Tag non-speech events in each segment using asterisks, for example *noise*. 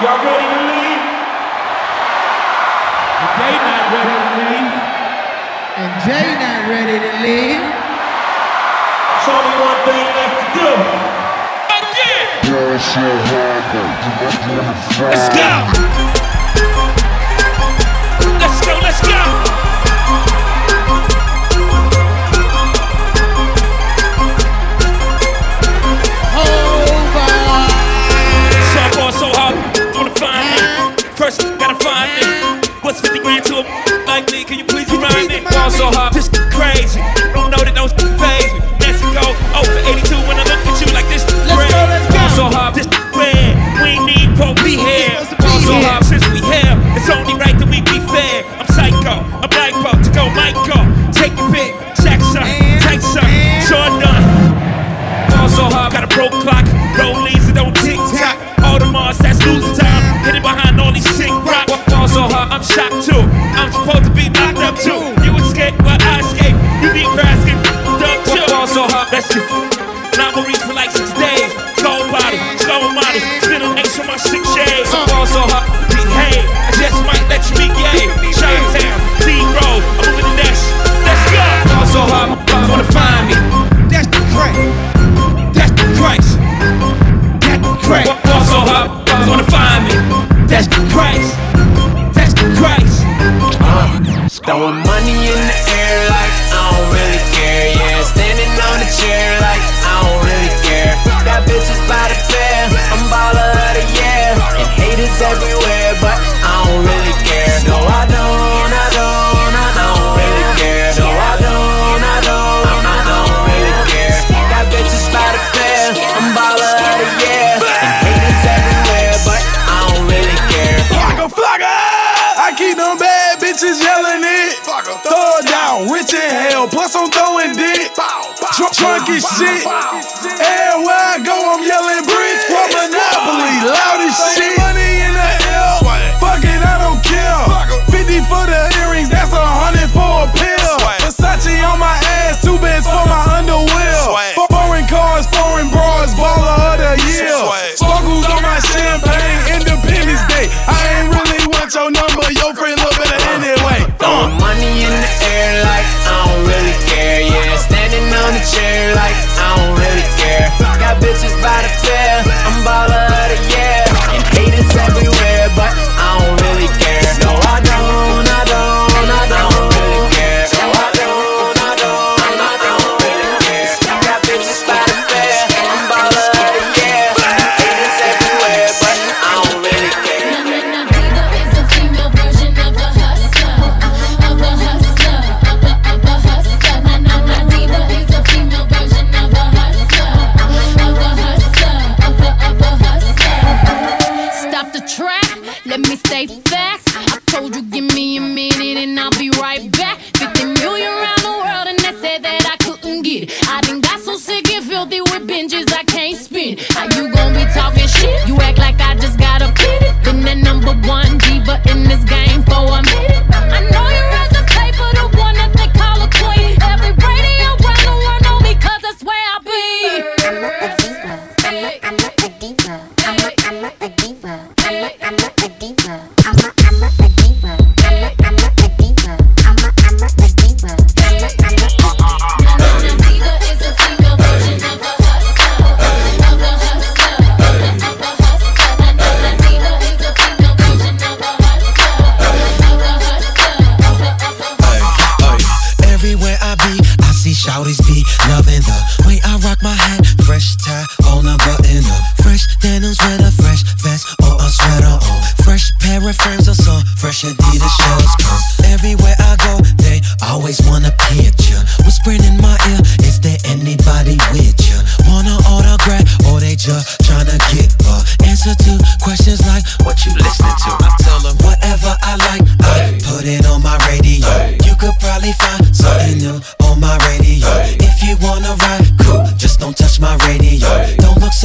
Y'all ready to leave? If they not ready to leave. And Jay not ready to leave. It's only one thing left to do. Again! Let's go! remind me. What's with the grand to a like me? Can you please remind me? Gone so hard, this crazy. Don't know that don't phase me.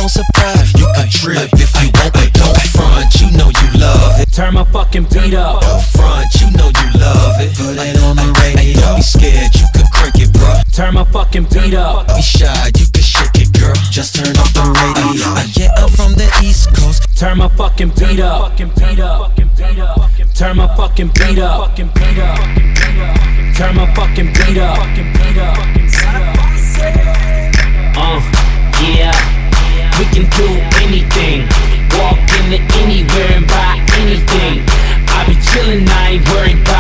gon' surprise you can trip if you want it. Don't front, you know you love it. Turn my fucking beat up. Don't front, you know you love it. Put it on the radio. Don't be scared, you can crank it, bro. Turn my fucking beat up. Don't Be shy, you can shake it, girl. Just turn off the radio. I get up from the East Coast. Turn my fucking beat up. Fucking beat up. Turn my fucking beat up. Fucking beat up. Turn my fucking beat up. Fucking beat up. Uh, yeah. We can do anything. Walk into anywhere and buy anything. I be chillin', I ain't worried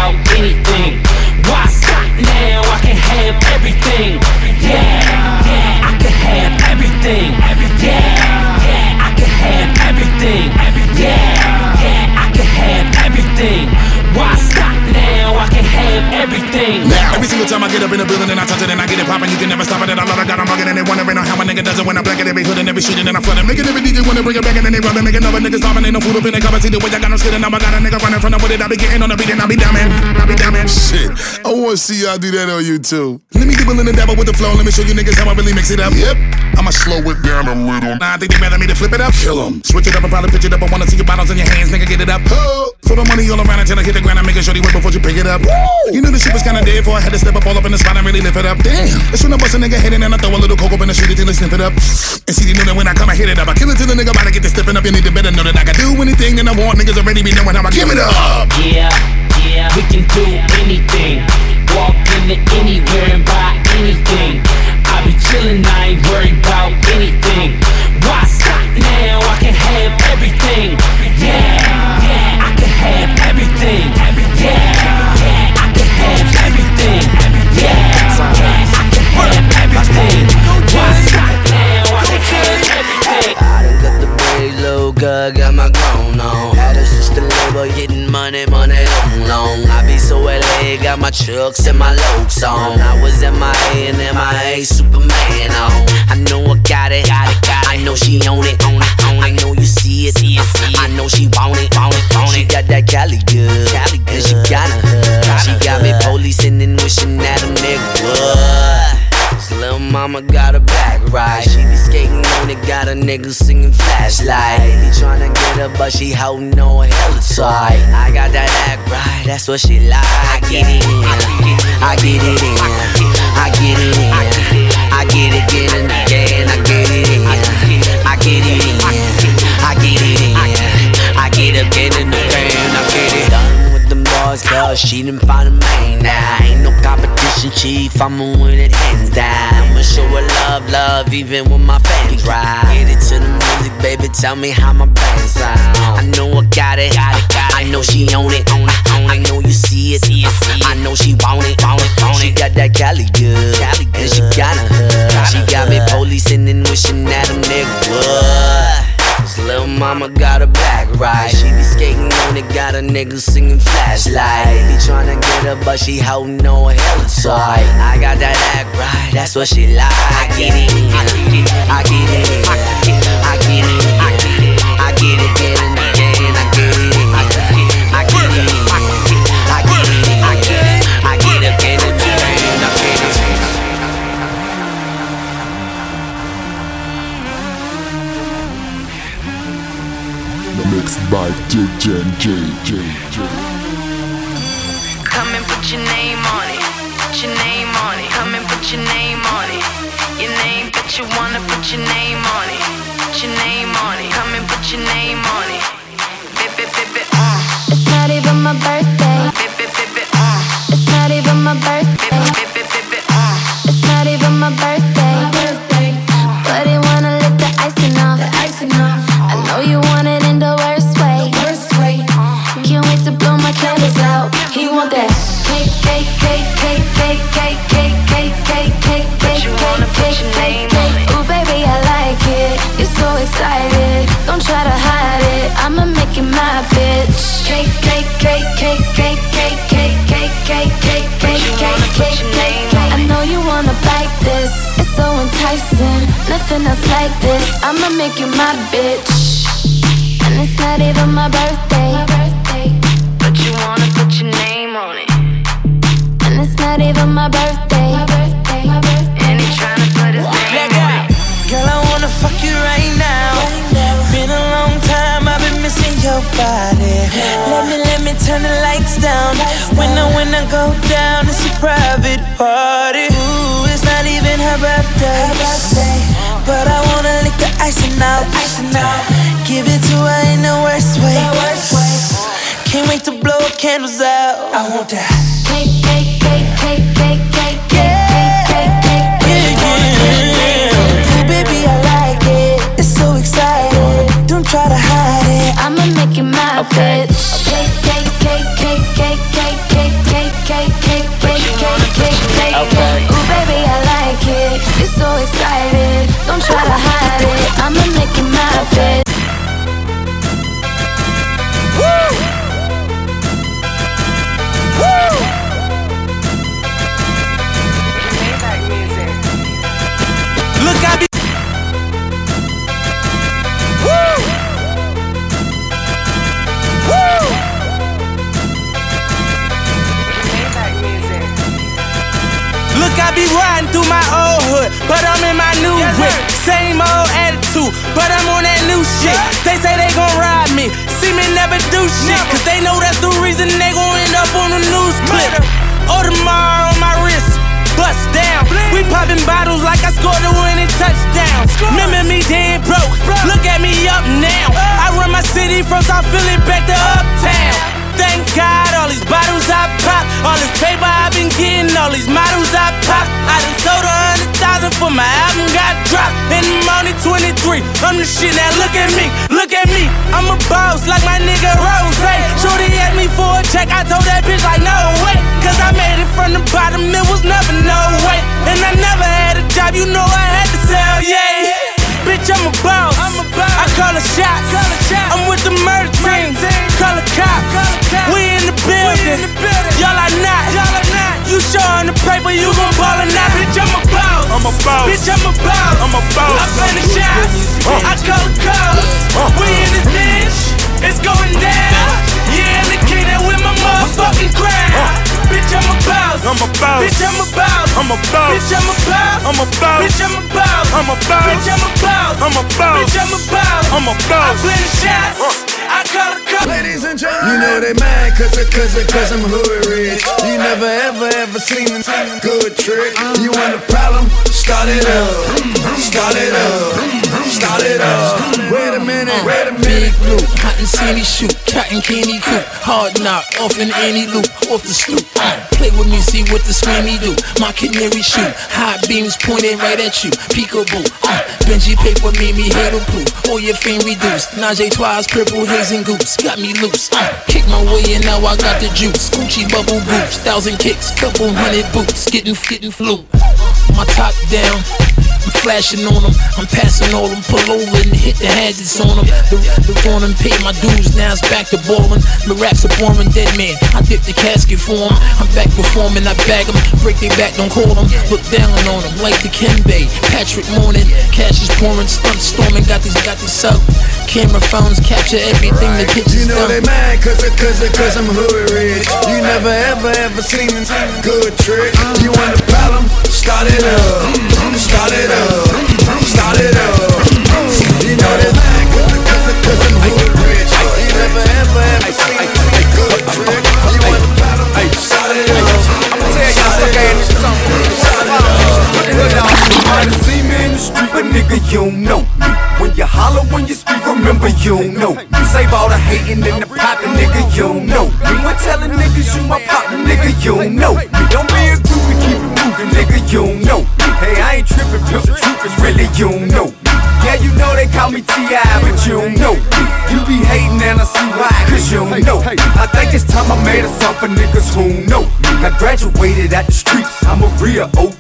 every time I get up in the building and I touch it and I get it poppin', you can never stop it. And I love I got 'em rugged and they wondering how a nigga does it when I black it every hood and every street and then I flood it. Making every DJ wanna bring it back and then they run it. Making other niggas stopping, ain't no food up in the cover. See the way I got 'em skidding. Now I got a nigga running from the it. I be getting on the beat and I be damning. I be damning. Shit, I wanna see y'all do that on YouTube. Let me get willing to dabble with the flow. Let me show you niggas how I really mix it up. Yep, I'ma slow it down a little. Nah, I think they better me to flip it up. Kill 'em. Switch it up and probably pitch it up. I wanna see your bottles in your hands, nigga. Get it up. Oh. Throw the money all around until I hit the ground. I'm making sure you wait before you pick it up. You knew the shit was kinda dead before I had to step up all up in the spot and really lift it up. Damn. It's when I bust a nigga head in and I throw a little coke up in the street until I sniff it up. And see, you know that when I come, I hit it up. I kill it till the nigga about to get to stepping up. You need to better know that I can do anything that I want. Niggas already be knowing how I give it up. Yeah, yeah, we can do anything. Walk into anywhere and buy anything. Chillin', I ain't worried about anything. Why stop now? I can have everything. Yeah, yeah, I can have everything. Yeah, yeah, I can have everything. Yeah, yeah, I can have everything. Why stop now? I can have everything. I done got the braids low, got my grown on. Had a sister labor, getting money, money long, long. I be so LA, got my trucks and my lokes on. I was MIA and MIA Superman on. I know I got it, got it, got it. I know she own it, own it, own it. I know you see it, see it, see it. I know she want it, want it, want it. She got that Cali good, Cali good. and she got a hood. She got me policing and wishing that a nigga would. This little mama got a back right. Got a nigga singing flashlight. He tryna get her, but she holding on hella tight. I got that act right, that's what she like. I get it in, I get it in, I get it in, I get it again again. I get it in, I get it in, I get it in, I get it again and again. I get it cause she done find a man now. Ain't no competition, chief. I'ma win it hands down. I'ma show her love, love, even when my fans ride. Get it to the music, baby. Tell me how my band sound. I know I got it, got it, got it. I know she own it, own it, own it. I know you see it, see it, see it. I know she want it, want it, want it. She got that Cali good, Cali good. and she got a hood. She got me policing and wishing that a nigga would. Little mama got a back ride. She be skating on it, got a nigga singing flashlight. Be tryna get her, but she holding on hella tight. I got that act right, that's what she like. I get it I get it in, I get it in, I get it again and again. By DJ and J J J. Come and put your name on it. Put your name on it. Come and put your name on it. Your name, but you wanna put your name on it. Put your name on it. Come and put your name on it. Bip, bip, bip, bip, uh. It's not even my birthday. Excited. Don't try to hide it. I'ma make you my bitch. Cake, cake, cake, cake, cake, cake, cake, cake, cake, cake, cake, cake, cake, your cake, name cake. I know you wanna bite this. It's so enticing. Nothing else like this. I'ma make you my bitch. And it's not even my birthday. But you wanna put your name on it. And it's not even my birthday. nobody. Let me, let me turn the lights down. When I, when I go down, it's a private party. Ooh, it's not even her birthday. But I wanna lick the icing out. Give it to her in the worst way. Can't wait to blow candles out. I want that. Cake, cake, cake, cake, cake, cake. It be riding through my old hood, but I'm in my new whip. Same old attitude, but I'm on that new shit. They say they gon' ride me, see me never do shit, cause they know that's the reason they gon' end up on the news clip. Oh, Audemars on my wrist, bust down. We popping bottles like I scored a winning touchdown. Remember me dead broke, look at me up now. I run my city from South Philly back to Uptown. Thank God, all these bottles I pop, all this paper I've been getting, all these models I pop. I done sold a hundred thousand for my album got dropped. And I'm only 23, I'm the shit. Now look at me, look at me. I'm a boss like my nigga Ross. Hey, Shorty asked me for a check, I told that bitch like no way. Cause I made it from the bottom, it was never no way. And I never had a job, you know I had to sell, yeah. Bitch, I'm a boss. I'm a. I call a shot. Call a shot. I'm with the murder team. Call a cop. We in the building. Y'all are not. Y'all are not. You showing the paper, you gon' ball or not. Bitch, I'm a boss. I'm a boss. Bitch, I'm a boss. I'm a boss. I play the shots. I call the calls. Uh. We in this bitch. It's going down. Yeah, in the indicated with my motherfucking crowd. Bitch, I'm a boss. I'm a boss. Bitch, I'm a boss. I'm a boss. Bitch, I'm a boss. I'm a boss. Bitch, I'm a boss. I'm a boss. Bitch, I'm a boss. I'm a boss. Bitch, I'm a boss. I'm a I boss. play the shots. I call the call. Ladies and gentlemen, you know they mad cause, it, cause, it, cause I'm hood rich. You never ever ever seen a good trick. You want a problem? Start it up. Start it up. Start it up. Wait a minute, wait a minute. Big loop, cotton candy shoot, cotton candy coop, hard knock, off in any loop, off the stoop. Uh, play with me, see what the swimmy do. My canary shoot, hot beams pointed right at you. Peekaboo, uh, Benji paper made me hater proof. All your fame reduced. Najee twice, purple haze and goose, got me loose. Uh, kick my way and now I got the juice. Gucci bubble groups, thousand kicks, couple hundred boots, getting getting flu. My top down. I'm flashing on them, I'm passing all them, pull over and hit the hazards on them. The, the on them paid my dues, now it's back to ballin'. The raps are boring, dead man. I dip the casket for 'em. I'm back performing, I bag 'em, break they back, don't call 'em. Look down on 'em like the Kenbay. Patrick Morning, cash is pouring, stunt storming, got these, got these sub. Camera phones capture everything, the pictures You know they mad cause, it, cause, it, cause I'm hood rich. You never ever ever seen a good trick. You want a problem? Start it up. Start it up. Start it up. You know mad cause, cause, cause I'm hood rich. You never ever ever seen a good trick. Street, but nigga, you don't know me. When you holler, when you speak, remember you don't know me. Save all the hating and the poppin', nigga, you don't know me. When telling niggas you my partner, nigga, you don't know me. Don't be a groupie, keep it moving, nigga, you don't know me. Hey, I ain't trippin', pimp, the truth is really you don't know me. Yeah, you know they call me T.I., but you don't know me. You be hating and I see why, cause you don't know me. I think it's time I made a song for niggas who know me. I graduated at the streets, I'm a real OG.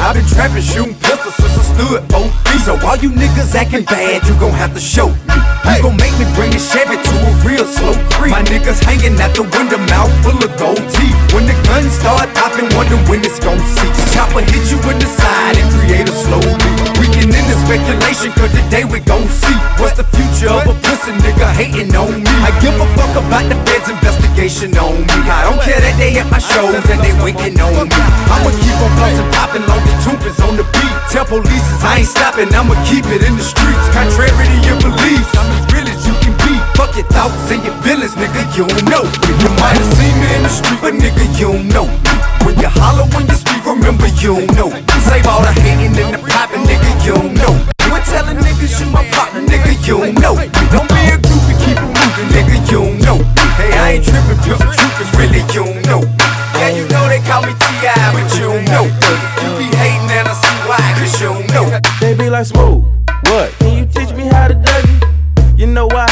I've been trapping, shooting pistols since I stood OB. So all you niggas acting bad, you gon' have to show me. You gon' make me bring a Chevy to a real slow creep. My niggas hanging out the window, mouth full of gold teeth. When the guns start popping, wonder when it's gon' cease. Chopper hit you in the side and create a slow leak. End the speculation, cause today we gon' see. What's the future of a pussy nigga hating on me? I give a fuck about the feds investigation on me. I don't care that they at my shows and they waiting on me. I'ma keep on bustin' poppin' long as Toomp is on the beat. Tell police I ain't stopping, I'ma keep it in the streets. Contrary to your beliefs, I'm as real as. Fuck your thoughts and your feelings, nigga, you don't know me. You might have seen me in the street, but nigga, you don't know me. When you holler, when you speak, remember you don't know me. Save all the hating and the popping, nigga, you don't know me. Quit telling niggas you my partner, nigga, you don't know me. Don't be a goofy, keep it moving, nigga, you don't know me. Hey, I ain't tripping, but the truth is really you don't know me. Yeah, you know they call me T.I., but you don't know me. You be hating and I see why, cause you don't know me. They be like, smooth, what? Can you teach me how to Dougie? You know why?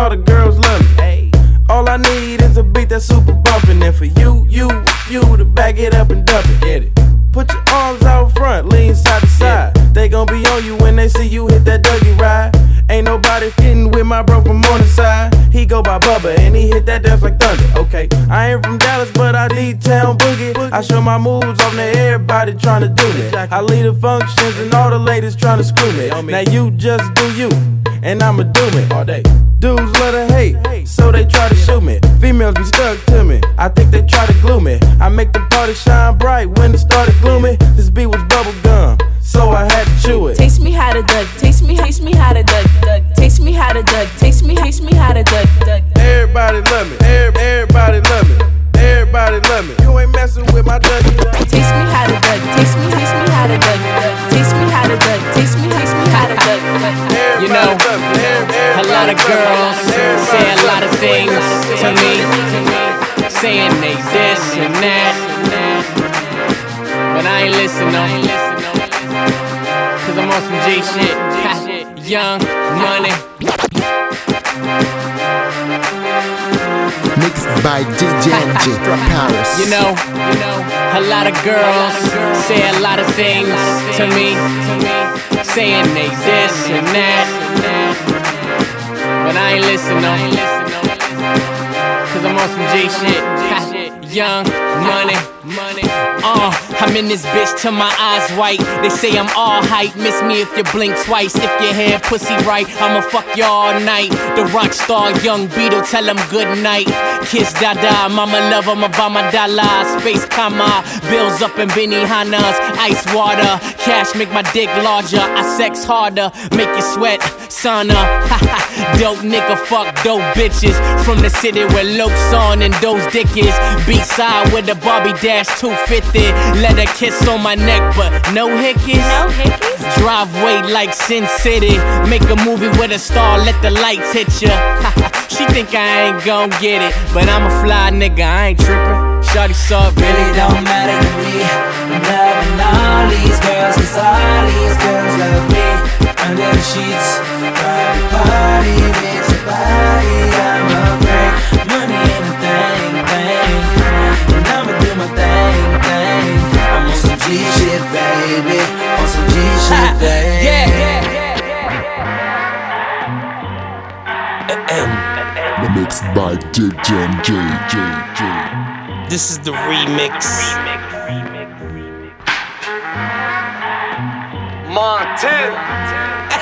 All the girls love me. All I need is a beat that's super bumpin'. And for you, you, you to back it up and dump it. Put your arms out front, lean side to side. They gon' be on you when they see you hit that Dougie ride. Ain't nobody fitting with my bro from on the side. He go by Bubba and he hit that dance like thunder. Okay, I ain't from Dallas, but I need town boogie. I show my moves on to everybody trying to do me. I lead the functions and all the ladies trying to screw me. Now you just do you, and I'ma do me all day. Dudes love to hate, so they try to shoot me. Females be stuck to me. I think they try to glue me. I make the party shine bright when it started gloomy. This beat was bubble gum, so I had to chew it. Taste me how to duck, taste me, taste me how to duck, duck. Taste me how to duck, taste me, taste me how to duck, duck. Everybody love me, Every- everybody love me, everybody love me. You ain't messing with my Dougie. Taste me how to duck, taste me, taste me how to duck, duck. Taste me how to duck, taste me, taste me how to duck, duck. You know, a lot of girls say a lot of things to me, saying they this and that. But I ain't listening, cause I'm on some J shit. *laughs* Young money. Mixed by DJ NJ from Paris. You know, a lot of girls say a lot of things to me, saying they this and that. But I ain't listening, cause I'm on some G shit. *laughs* Young money. Uh, I'm in this bitch till my eyes white. They say I'm all hype. Miss me if you blink twice. If your hair pussy right, I'ma fuck you all night. The rock star, young Beetle, tell him good night. Kiss Dada, mama love him, Obama dollar. Space comma, bills up in Benihanas. Ice water, cash make my dick larger. I sex harder, make you sweat. Sauna, *laughs* dope nigga, fuck dope bitches. From the city where Lope's on and those dick is. Beat side with the Barbie Dash 250. Let her kiss on my neck, but no hickeys. No hickeys. Driveway like Sin City. Make a movie with a star, let the lights hit ya. *laughs* she think I ain't gon' get it, but I'm a fly nigga, I ain't trippin'. Shawty saw it, Really don't matter to me. I'm loving all these girls, cause all these girls love me. Under the sheets, private party, with your body, some G shit, baby. Yeah. Mixed by DJ NJ. This is the remix. Montana. *laughs*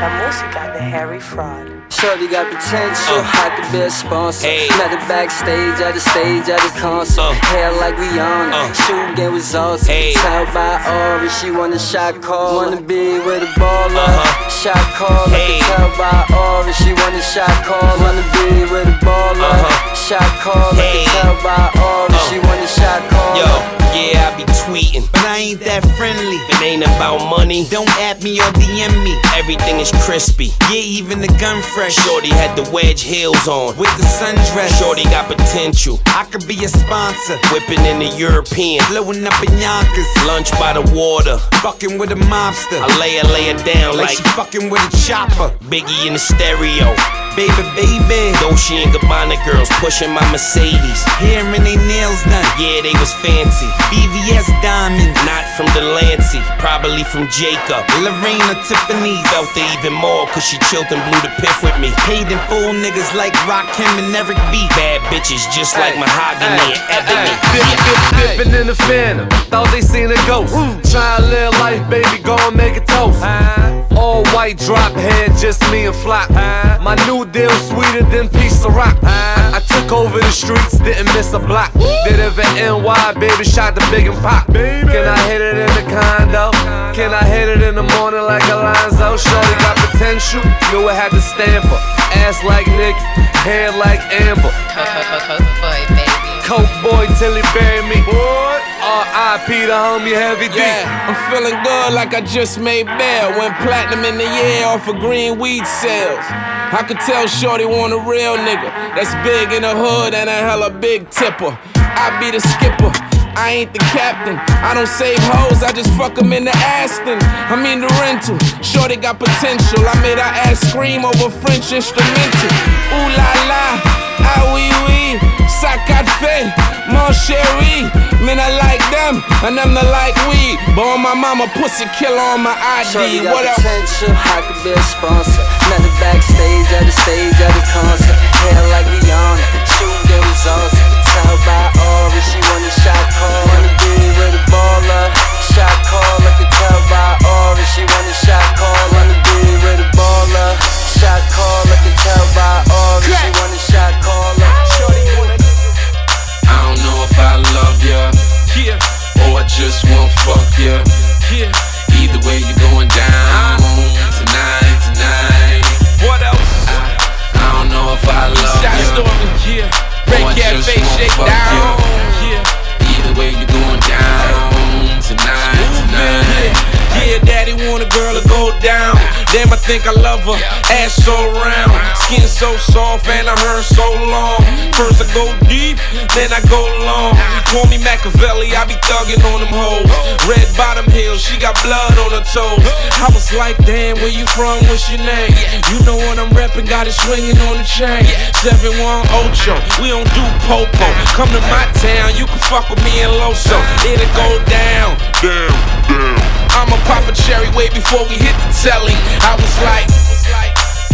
La música de Harry Fraud. Shorty got potential, I could be a sponsor. Met her backstage at the stage at the concert. Uh. Hair like Rihanna, uh. shooting game was awesome. Tell by Ori, she want a shot call. Wanna be with a baller, uh-huh. shot call. I can tell by Ori, she want a shot call. Wanna be with a baller, uh-huh. shot call. I can tell by Ori, she uh. want a shot call. Yo, yeah, I be tweeting. But I ain't that friendly. If it ain't about money, don't at me or DM me. Everything is crispy. Yeah, even the gun fresh. Shorty had the wedge heels on. With the sundress. Shorty got potential. I could be a sponsor. Whipping in the European. Blowing up in Yonkers. Lunch by the water. Fucking with a mobster. I lay her, lay her down like, Like she fucking with a chopper. Biggie in the stereo. Baby, baby. Dolce and Gabbana girls pushing my Mercedes. Hair and they nails done. Yeah, they was fancy. VVS diamonds. Not from Delancey. Probably from Jacob. Lorena Tiffany. Felt it even more cause she chilled and blew the piff with me. Paid in full niggas like Rakim and Eric B. Bad bitches just like Mahogany and Ebony. Dipping in the phantom, thought they seen a ghost. Try live life, baby, go and make a toast. Uh-huh. All white drop head, just me and Flop. My new deal sweeter than piece of rock. I, I took over the streets, didn't miss a block. Did it for NY, baby, shot the big and pop. Can I hit it in the condo? Can I hit it in the morning like Alonzo? Shorty got potential, knew I had to stamp her. Ass like Nick, hair like Amber. *laughs* Coke boy till he bury me. R.I.P. the homie Heavy D. Yeah, I'm feeling good like I just made bail. Went platinum in the year off of green weed sales. I could tell Shorty want a real nigga that's big in the hood and a hella big tipper. I be the skipper. I ain't the captain. I don't save hoes, I just fuck them in the Aston. I mean the rental. Sure they got potential. I made her ass scream over French instrumental. Ooh la la, ah oui oui, ça fait, mon chéri. Man, I like them, and them not like we. But on my mama, pussy killer on my ID. What up? potential, I could be a sponsor. Her backstage at the stage at the concert. Hair like Rihanna, shooting game was awesome. Tell by Aura, she want a shot call. Wanna be with a baller, shot call. I can tell by Aura, she want a shot call. Wanna be with a baller, shot call. I can tell by Aura, she want a shot call. Shorty wanna I don't know if I love ya. Yeah. Or I just won't fuck ya. Yeah. Either way, you're going down Cafe, just won't shake down. Yeah. Either way, you going down tonight, tonight. Yeah, daddy want a girl to go down. Damn, I think I love her. Ass so round, skin so soft, and I heard so long. First I go deep, then I go long. Call me Machiavelli, I be thugging on them hoes. Red bottom heels, she got blood on her toes. I was like, damn, where you from? What's your name? You know what I'm reppin', got it swinging on the chain. 7-1 Ocho, we don't do popo. Come to my town, you can fuck with me in Loso. It'll go down. Damn, damn. I'ma pop a cherry way before we hit the telly. I was like,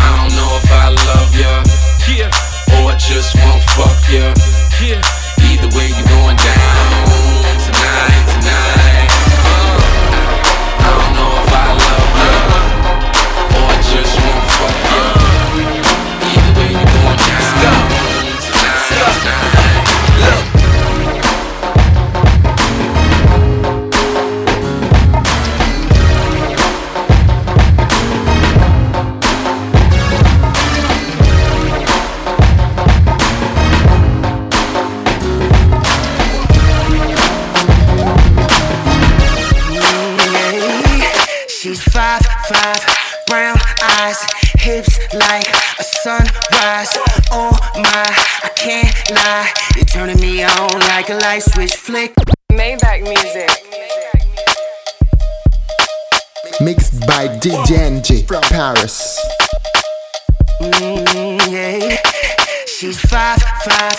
I don't know if I love ya. Yeah. Or just won't fuck ya. Yeah. Either way, you going down can't. You're turning me on like a light switch flick. Maybach music. Mixed by DJ NJ from Paris. Mm, yeah. She's five, five,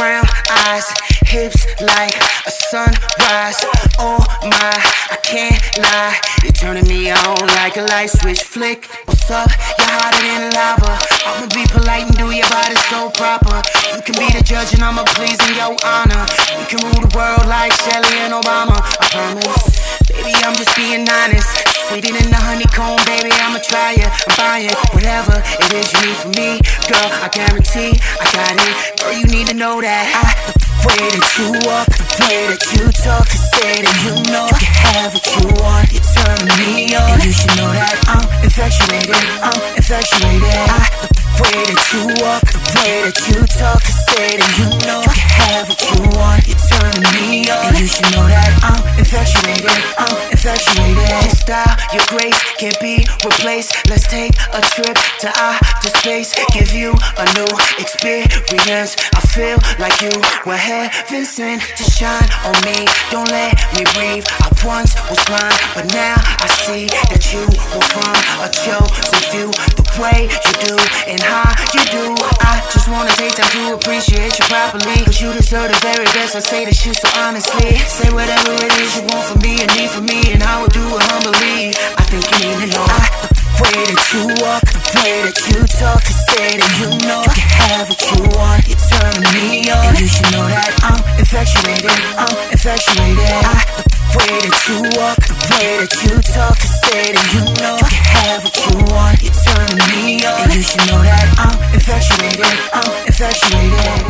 brown eyes, hips like a sunrise. Oh my, I can't lie. You're turning me on like a light switch flick. What's up? You're hotter than lava. I'ma be polite and do your body so proper. You can be the judge and I'ma please in your honor. You can rule the world like Shelly and Obama. I promise. Baby, I'm just being honest. Sweeter than the honeycomb, baby, I'ma try it. I'm buying whatever it is you need from me. Girl, I guarantee I got it. Girl, you need to know that I the way that you walk, the way that you talk, and say that you know you can have what you want. You're turning me on, and you should know that I'm infatuated. I'm infatuated. I the way that you walk, the way that you talk, and say that you know you can have what you want. You're turning me on, and you should know that I'm infatuated. I'm infatuated. Your style, your grace can't be replaced. Let's take a trip to outer space. Give you a new experience. I feel like you were heaven sent to shine on me. Don't let me breathe. I once was blind, but now I see that you were from a chosen few. The way you do and how you do. I just wanna take time to appreciate you properly. Cause you deserve the very best. I say this shit so honestly. Say whatever it is you want from me and need from me, and I will do it humbly. I think you need to know. I the way that you walk, the way that you talk, and say that you know you can have what you want. You're turning me on, and you should know that I'm infatuated. I'm infatuated. I love the way that you walk, the way that you talk, and say that you know you can have what you want. You're turning me on, and you should know that I'm infatuated. I'm infatuated.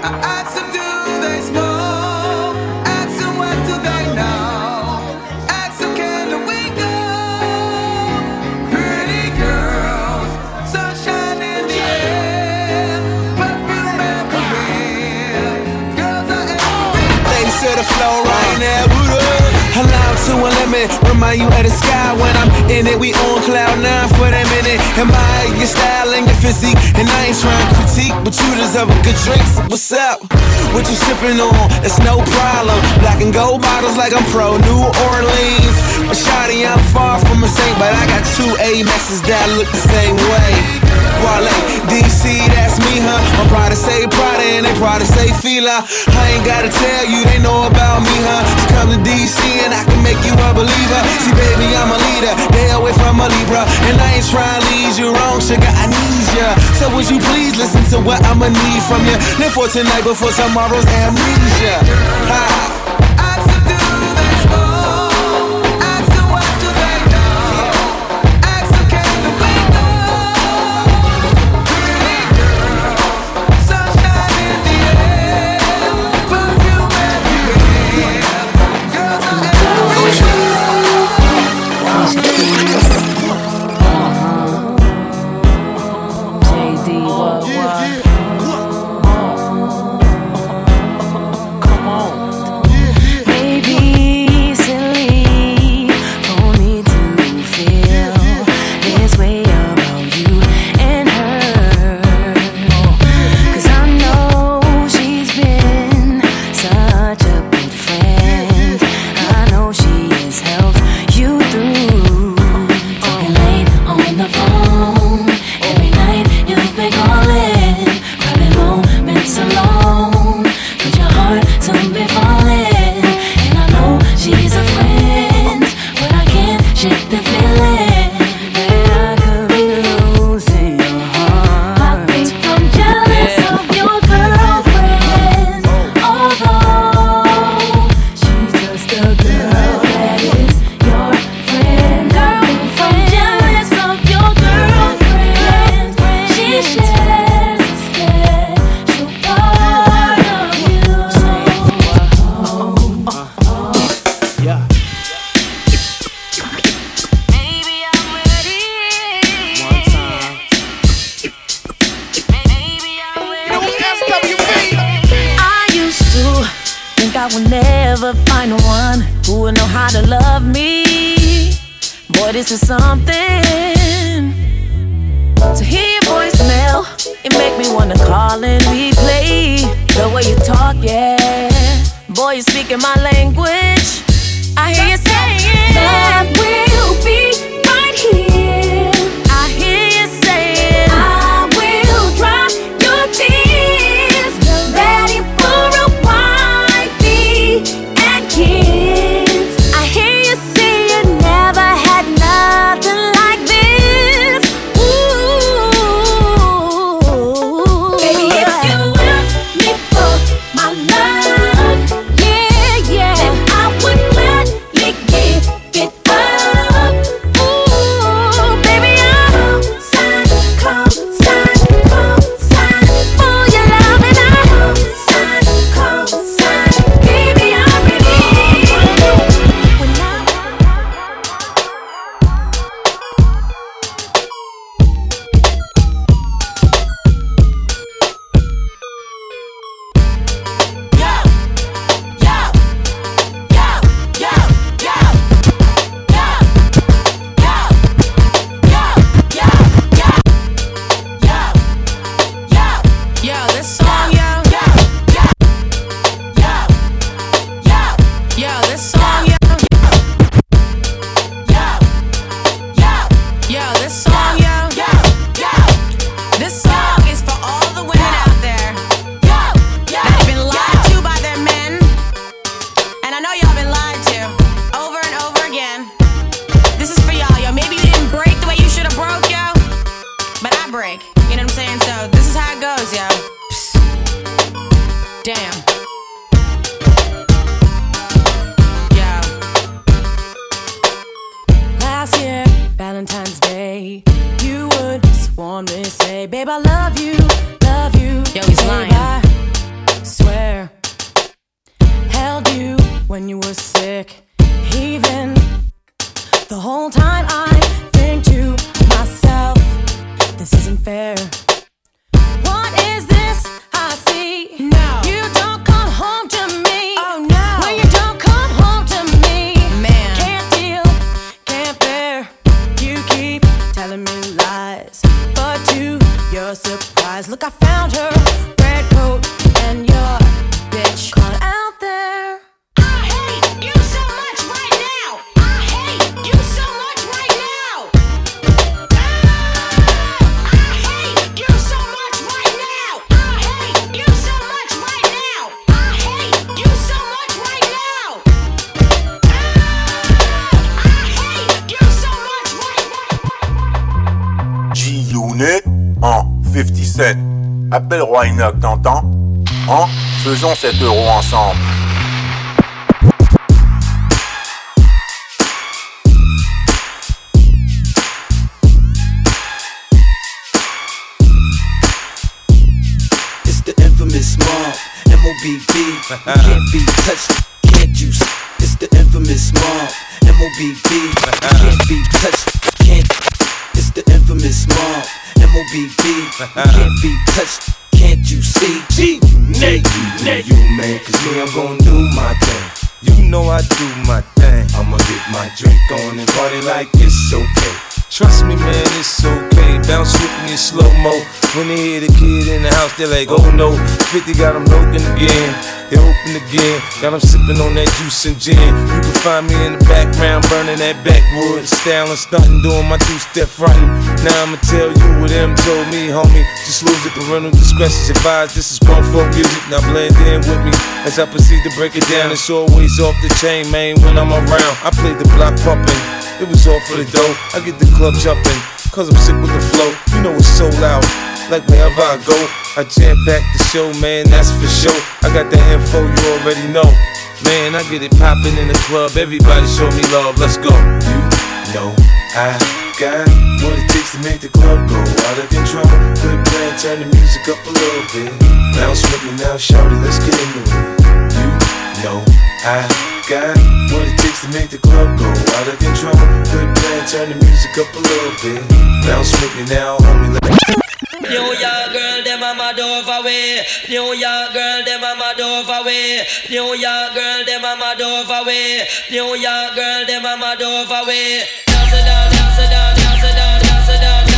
I ask them, that Buddha. Halal to a limit, remind you of the sky when I'm in it. We on cloud nine for that minute. Am I your style and your physique? And I ain't trying to critique, but you deserve a good drink. So what's up? What you sipping on? It's no problem. Black and gold bottles like I'm pro New Orleans. But shoddy, I'm far from a saint, but I got two A Maxes that look the same way. Wale, DC, that's me, huh? My pride say Prada and they pride say Fila. I ain't gotta tell you, they know about me, huh? So come to DC and I can make you a believer. See, baby, I'm a leader. They away from a Libra. And I ain't trying to lead you wrong, sugar, I need ya. So would you please listen to what I'ma need from you? Live for tonight before tomorrow's amnesia. Ha! M-O-B-B. *laughs* Can't be touched, can't you? It's the infamous mob, M-O-B-B. Can't be touched, can't. It's the infamous mob, M-O-B-B. Can't be touched, can't you see? G, Nate, Nate. You man, cause me, I'm gon' do my thing. You know I do my thing. I'ma get my drink on and party like it's okay. Trust me, man, it's okay. Bounce with me in slow mo. When they hear the kid in the house, they're like, oh no. 50 got them looking again. They open again. Got them sipping on that juice and gin. You can find me in the background, burning that backwood. Styling, stunting, doing my two step frontin'. Now I'ma tell you what them told me, homie. Just lose it, parental discretion's advised. This is grown folk music. Now blend in with me as I proceed to break it down. It's always off the chain, man, when I'm around. I play the block pumping. It was all for the dough. I get the club jumping, cause I'm sick with the flow. You know it's so loud. Like wherever I go, I jam back the show, man, that's for sure. I got the info you already know. Man, I get it poppin' in the club. Everybody show me love, let's go. You know I got what it takes to make the club go out of control. Good plan, turn the music up a little bit. Bounce with me now, shout it, let's get into it. You know I got what it takes to make the club go out of control. Good plan, turn the music up a little bit. Bounce with me now, homie. New York girl, them a mad over way. New York girl, them a mad over way. New York girl, them a mad over way. New York girl, them a mad over way. Dance it down, dance it down, dance it down, dance it down,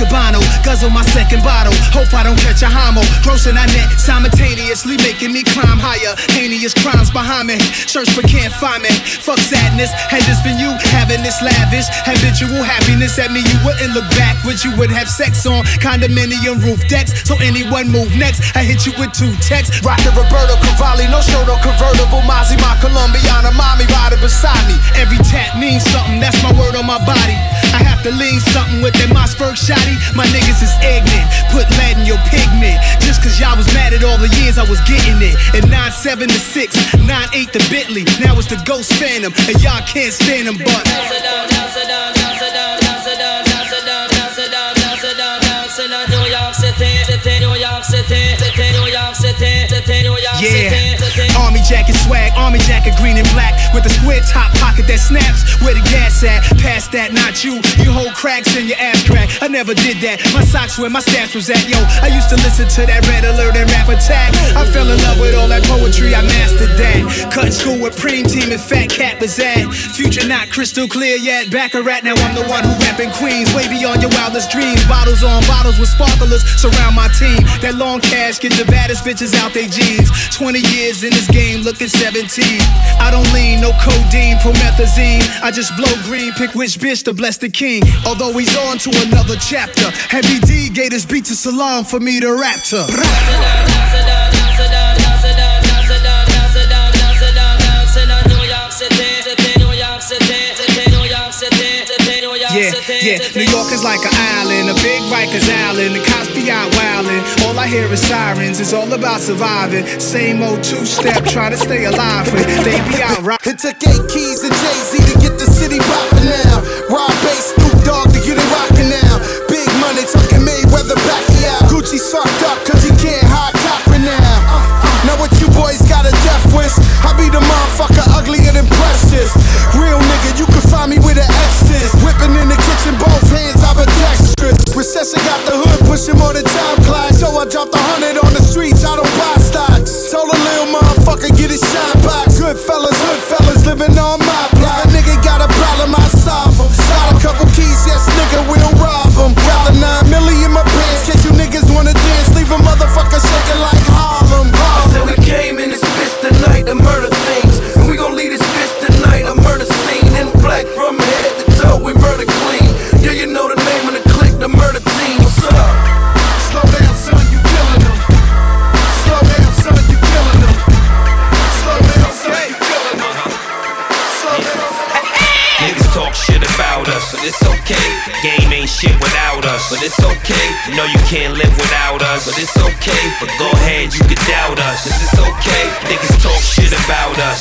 Escobano, guzzle my second bottle. Hope I don't catch a homo. Grossing I net simultaneously, making me climb higher. Heinous crimes behind me. Search but can't find me. Fuck sadness. Had this been you having this lavish habitual happiness at me, you wouldn't look backwards. You would have sex on condominium roof decks. So anyone move next, I hit you with two texts. Rockin' Roberto Cavalli, no show, no convertible. Mozzie, my Colombiana, mommy riding beside me. Every tap means something. That's my word on my body. I have to lean something with that Mossberg shotty. My niggas is ignorant. Put lead in your pigment. Just cause y'all was mad at all the years I was getting it. And 9-7 to 6, 9-8 to Bentley. Now it's the Ghost Phantom. And y'all can't stand them, but. City, swag, army jacket green and black with a square top pocket that snaps. Where the gas at? Past that, not you. You hold cracks in your ass crack. I never did that. My socks where my stats was at. Yo, I used to listen to that red alert and rap attack. I fell in love with all that poetry. I mastered that. Cut school with Preem Team and Fat Cat was at. Future not crystal clear yet. Back a rat. Now I'm the one who rapping Queens. Way beyond your wildest dreams. Bottles on bottles with sparklers surround my team. That long cash get the baddest bitches out they jeans. 20 years in this game, looking 17. I don't lean, no codeine, promethazine. I just blow green, pick which bitch to bless the king. Although he's on to another chapter. Heavy D gave beat to Salaam for me to rap to. Yeah, yeah. New York is like an island, a big Rikers Island. The cops be out wildin'. All I hear is sirens. It's all about surviving. Same old two step, trying to stay alive. When they be out right. It took eight keys and Jay Z to get the city rockin' now. Rob Base, Snoop Dogg to get it rockin' now. Big money talking Mayweather back out. Gucci sucked up cause he can't hide copper now boys got a death wish. I be the motherfucker uglier than precious. Real nigga, you can find me with an X. Whipping in the kitchen, both hands ambidextrous. Recession got the hood, pushing more than time clock. So I dropped a hundred on the streets, I don't buy stocks. Told a little motherfucker, get his shot box. Good fellas, hood fellas, living on my block. A nigga got a problem, I solve him. Got a couple keys, yes nigga, we'll rob him. Got the nine million in my pants, case you niggas wanna dance. Leave a motherfucker shaking like Harlem.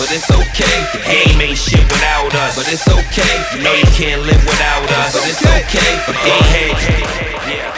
But it's okay. Game ain't shit without us, but it's okay. No, you can't live without us, but it's okay. But go ahead, yeah.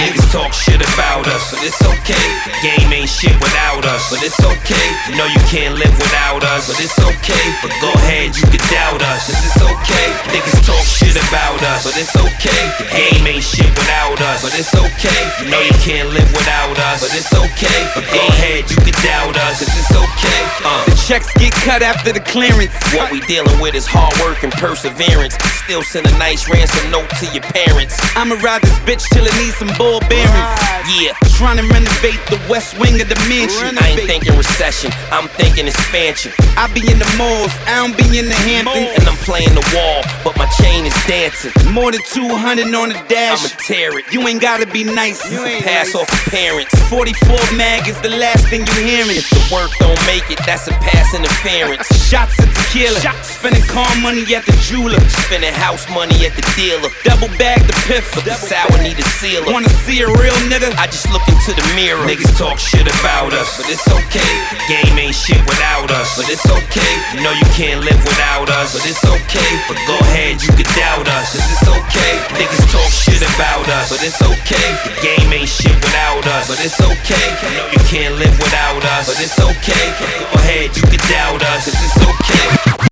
Niggas talk shit about us, but it's okay. Game ain't shit without us, but it's okay. You know you can't live without us, but it's okay. But go ahead, you can doubt us, cause it's okay. Niggas talk shit about us, but it's okay. The game ain't shit without us, but it's okay. You know you can't live without us, but it's okay. But go ahead, you can doubt us, cause it's okay. Uh. The checks get cut after the clearance. What we dealing with is hard work and perseverance. Still send a nice ransom note to your parents. I'ma ride this bitch till it needs some Yeah, trying to renovate the west wing of the mansion. I ain't thinking recession, I'm thinking expansion. I be in the malls, I don't be in the Hamptons. And I'm playing the wall, but my chain is dancing. More than 200 on the dash. I'ma tear it. You ain't gotta be nice. You ain't pass nice. off of parents. 44 mag is the last thing you hearing. If the work don't make it, that's a pass interference. Shots of tequila. Shots. Spending car money at the jeweler. Spending house money at the dealer. Double bag the piff. But the sour need a sealer. Wanna see a real nigga? I just look into the mirror. Niggas talk shit about us, but it's okay. Game ain't shit without us, but it's okay. No, you can't live without us, but it's okay. But go ahead, you can doubt us, cause it's okay. Niggas talk shit about us, but it's okay. The game ain't shit without us, but it's okay. No, you can't live without us, but it's okay. Go ahead, you can doubt us, cause it's okay.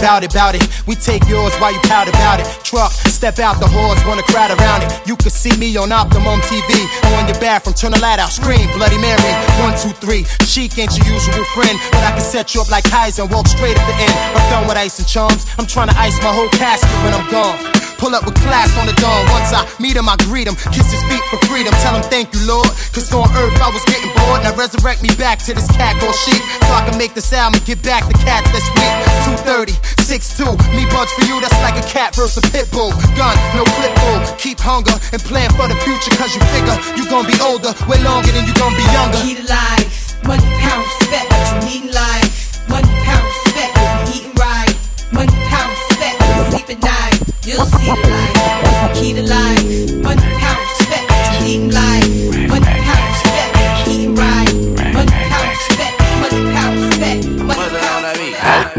Bout it, bout it. We take yours while you pout about it. Truck, step out the halls, wanna crowd around it. You can see me on Optimum TV. On your bathroom, turn the light out, scream, Bloody Mary. One, two, three. Chic ain't your usual friend, but I can set you up like Keyser and walk straight at the end. I'm done with ice and charms. I'm trying to ice my whole casket when I'm gone. Pull up with class on the dawn. Once I meet him, I greet him. Kiss his feet for freedom. Tell him thank you, Lord. Cause on earth I was getting bored. Now resurrect me back to this cat called sheep. So I can make this album and get back the cats that's weak. 230, 6'2. Me buds for you, that's like a cat versus a pit bull. Gun, no clip bull. Keep hunger and plan for the future. Cause you figure you gon' be older way longer than you gon' be younger. Key to life. Money, power, respect. What you need in life. Money, power, respect. What you eating right. Money, power, respect. When you sleep at night, you'll see the light. Key to life. Money, power, respect. In life. Money, power, respect. Eating right. Money, power, respect. Money, power, respect.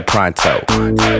pronto.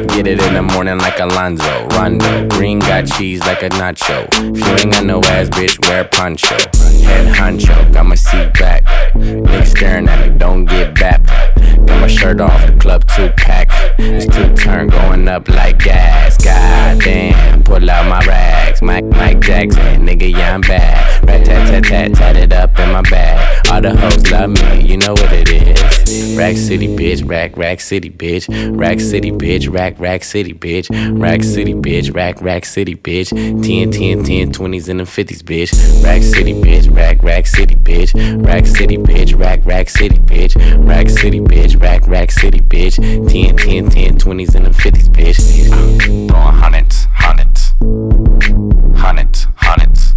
Get it in the morning like Alonzo. Rondo. Green got cheese like a nacho. If you ain't got no ass, bitch, wear poncho. Head honcho, got my seat back. Niggas staring at me, don't get bapped. Got my shirt off, the club two pack. It's two turn going up like gas. Goddamn, pull out my rags. Mike, Mike Jackson, nigga, yeah, I'm bad. Rat tat tat tat, tat it up in my bag. All the hoes love me, you know what it is. Rack City, bitch, rack, rack city, bitch. Rack City, bitch, rack, rack city, bitch. Rack City, bitch, rack, rack city, bitch. 10, 10, 10, 20s and the 50s, bitch. Rack City, bitch, rack, rack city, bitch. Rack City, bitch, rack, rack city, bitch. Rack City, bitch, rack, rack city, bitch. 10, 10, 10, 20s and the 50s, bitch. Throwing hundreds, hundreds, hundreds, hundreds.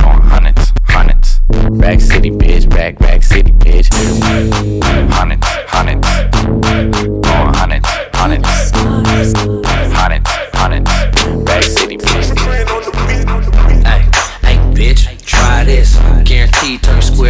Throwing hundreds, hundreds, Rack City, bitch, rack, rack city, bitch. hundreds, hundreds. Throwing hundreds, hundreds, hundreds, hundreds. Rack City, bitch. Hey, hey, bitch, try this. Guaranteed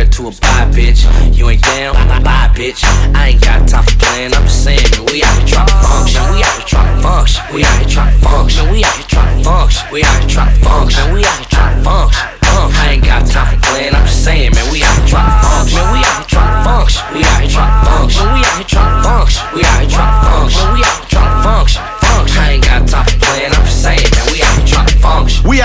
turn to a buy, bitch. You ain't down, bye, bitch. I ain't got time for playing. I'm just saying, man, we out here trying to function. We out here trying to function. We out here trying to function. We out here trying to function. We out here trying to function. We out here trying to function. Uh, I ain't got time for playing. I'm just saying, man, we out here trying to function. We out here trying to function. We out here trying to function. We out here trying to function. We out here trying to function. We out here trying to function.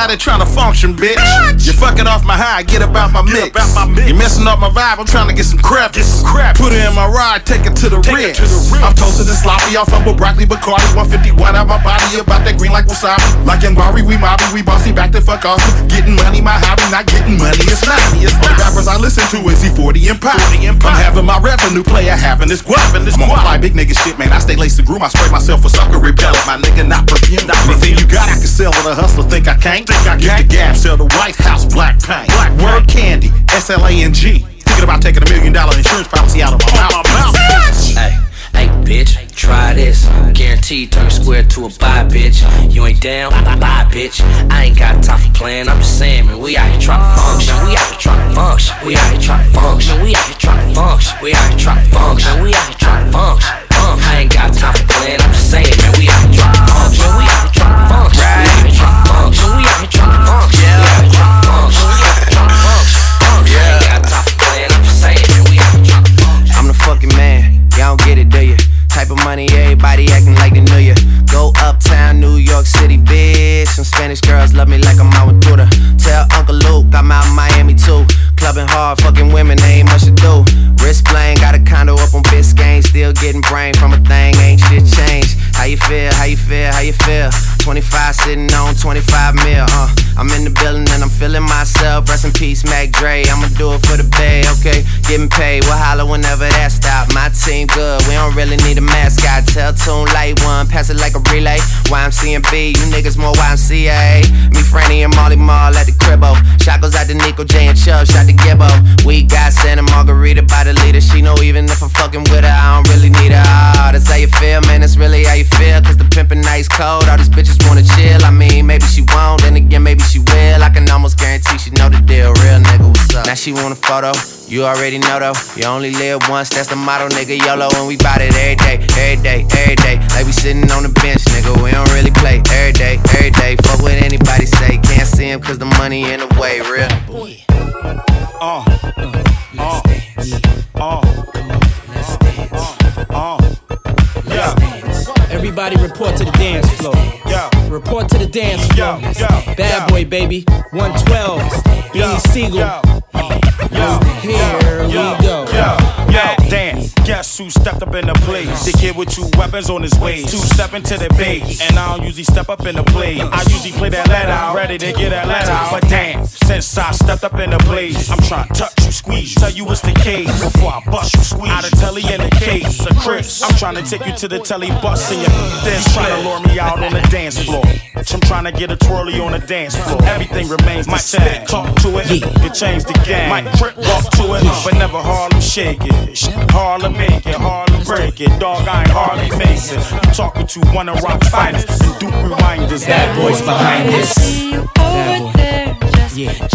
Out here trying to function, bitch. You fucking off my high, get about my mix. You messing up my vibe, I'm trying to get some crap. Get some crap. Put it in my ride, take it to the rinse. I'm toasted and sloppy off of broccoli, Bacardi, 151 out my body, about that green like wasabi. Like in Bari, we mobby, we bossy, back the fuck off. Getting money, my hobby, not getting money, it's not. It's the rappers I listen to is E-40 and Pop. I'm having my revenue player having this guap. I'm on my fly big nigga shit, man. I stay laced and groom, I spray myself with sucker repellent. My nigga, not perfume. Anything you got, I can sell with a hustler, think I can't. Think I can. the gap, sell the White House black paint. Black Word candy, S L A N G. Thinking about taking a million dollar insurance policy out of my mouth. Hey, hey, bitch, try this. Guaranteed turn square to a buy, bitch. You ain't down, bye, bitch. I ain't got time for playing. I'm just saying, man, we out here trying to function. We out here trying to function. We out here trying to function. We out here trying to function. We out here trying to function. We out here really need a mascot. Tell Tune Light One, pass it like a relay. YMCMB, you niggas more YMCA. Me, Franny, and Mally Mall at the cribbo. Shot goes out to Nico J and Chubb, shot to Gibbo. We got Santa Margarita by the leader. She know even if I'm fucking with her, I don't really need her. Ah, that's how you feel, man. That's really how you feel. Cause the pimpin' nice cold. All these bitches wanna chill. I mean, maybe she won't, then again, maybe she will. I can almost guarantee she know the deal. Real nigga, what's up? Now she want a photo. You already know though. You only live once, that's the motto, nigga. YOLO, and we bout it every day, every day, every day. Like we sitting on the bench, nigga. We don't really play every day, every day. Fuck what anybody say. Can't see him cause the money in the way, real. Uh, uh, uh, uh, yeah. Everybody report to the dance floor. Yeah. Report to the dance floor. Yeah, yeah, Bad boy, baby. 112. Beanie Sigel. Here we Guess who stepped up in the place? The kid with two weapons on his waist. Two step into the base. And I don't usually step up in the place. I usually play that let out. Ready to get that let out. But damn, since I stepped up in the place, I'm trying to touch you, squeeze you. Tell you what's the case. Before I bust you, squeeze Out of telly in the case. A Chris. I'm trying to take you to the telly bus in your then trying to lure me out on the dance floor. I'm trying to get a twirly on the dance floor. Everything remains the same. Talk to it, it change the game. Might trip, walk to it, but never Harlem shake it. Harlem make it, Harlem break it. Dog, I ain't Harlem face it. You talking to one of rock's finest and Duke reminders. That boys behind this. Bad boy. Yeah.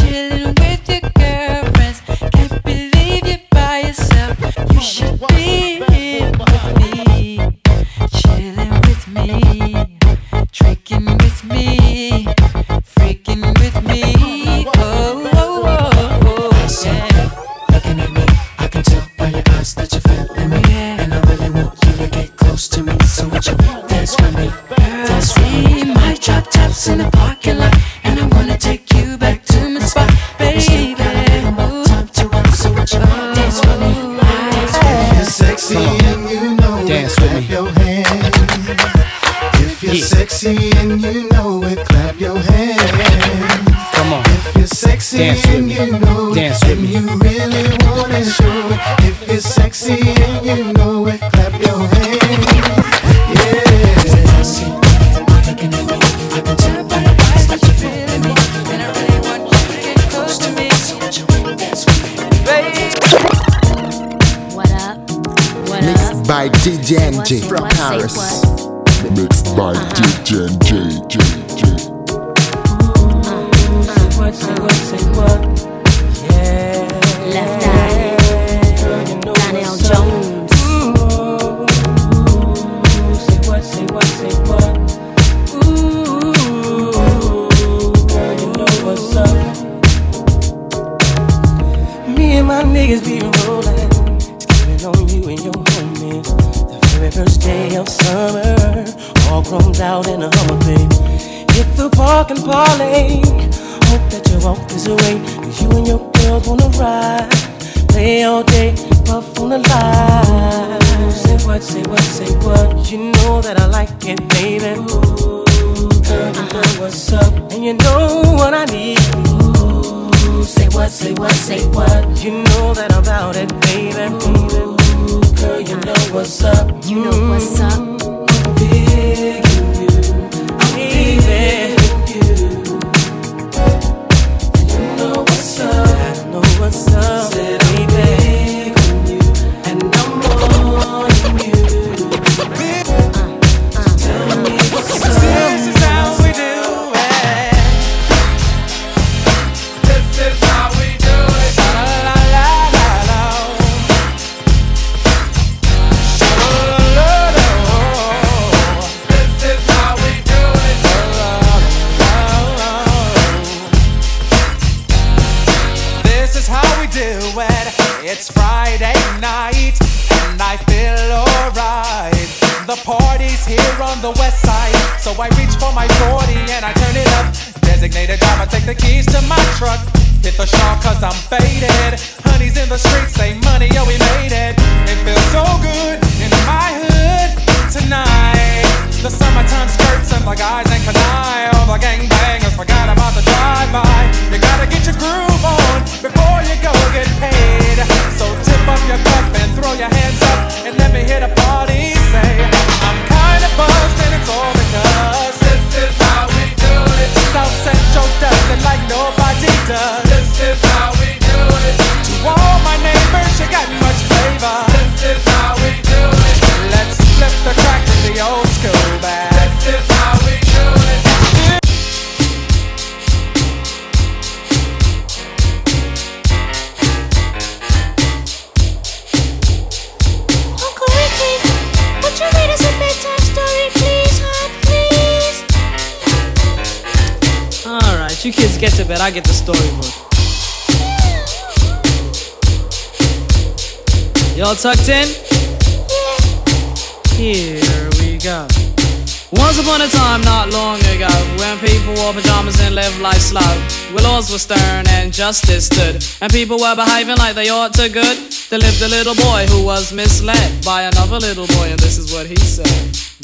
Laws were stern and justice stood, and people were behaving like they ought to good, there lived a little boy who was misled by another little boy, and this is what he said.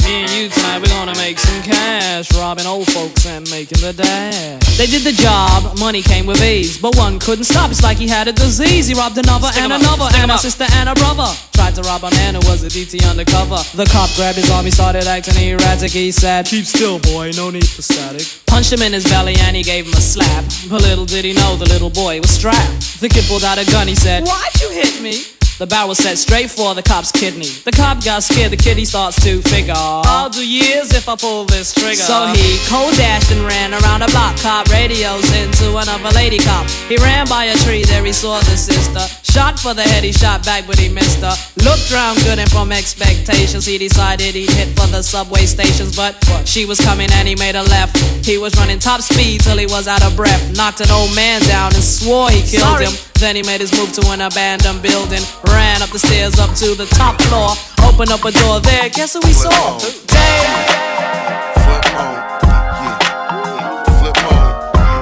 Me and you tonight, we're gonna make some cash, robbing old folks and making the dash. They did the job, money came with ease, but one couldn't stop. It's like he had a disease. He robbed another Stick and another, and a sister and a brother. Tried to rob a man who was a DT undercover. The cop grabbed his arm, he started acting erratic. He said, Keep still, boy, no need for static. Punched him in his belly and he gave him a slap. But little did he know the little boy was strapped. The kid pulled out a gun, he said, Why'd you hit me? The barrel set straight for the cop's kidney. The cop got scared, the kid he starts to figure. I'll do years if I pull this trigger. So he cold dashed and ran around a block. Cop radios into another lady cop. He ran by a tree, there he saw the sister. Shot for the head, he shot back, but he missed her. Looked round good and from expectations, he decided he'd hit for the subway stations. But she was coming and he made a left. He was running top speed till he was out of breath. Knocked an old man down and swore he killed Sorry. him. Then he made his move to an abandoned building. Ran up the stairs up to the top floor. Opened up a door there. Guess who he saw? Damn.